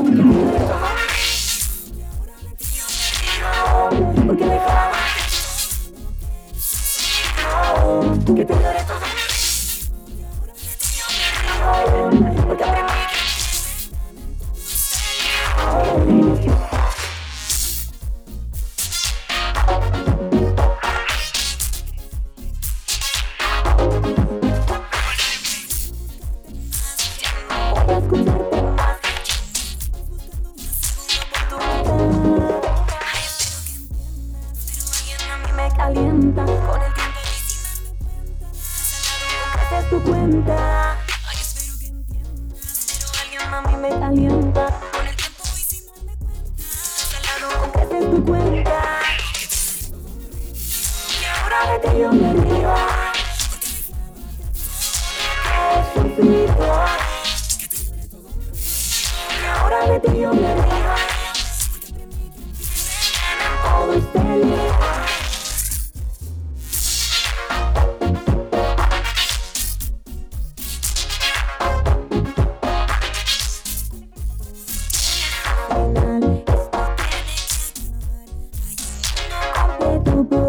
Porque me. Que te alienta con el tiempo te tu cuenta. Ay, espero que entiendas Pero alguien a mí me alienta Con el tiempo y sin darme cuenta Salado con que te tu cuenta. Y ahora vete yo me río. I don't know.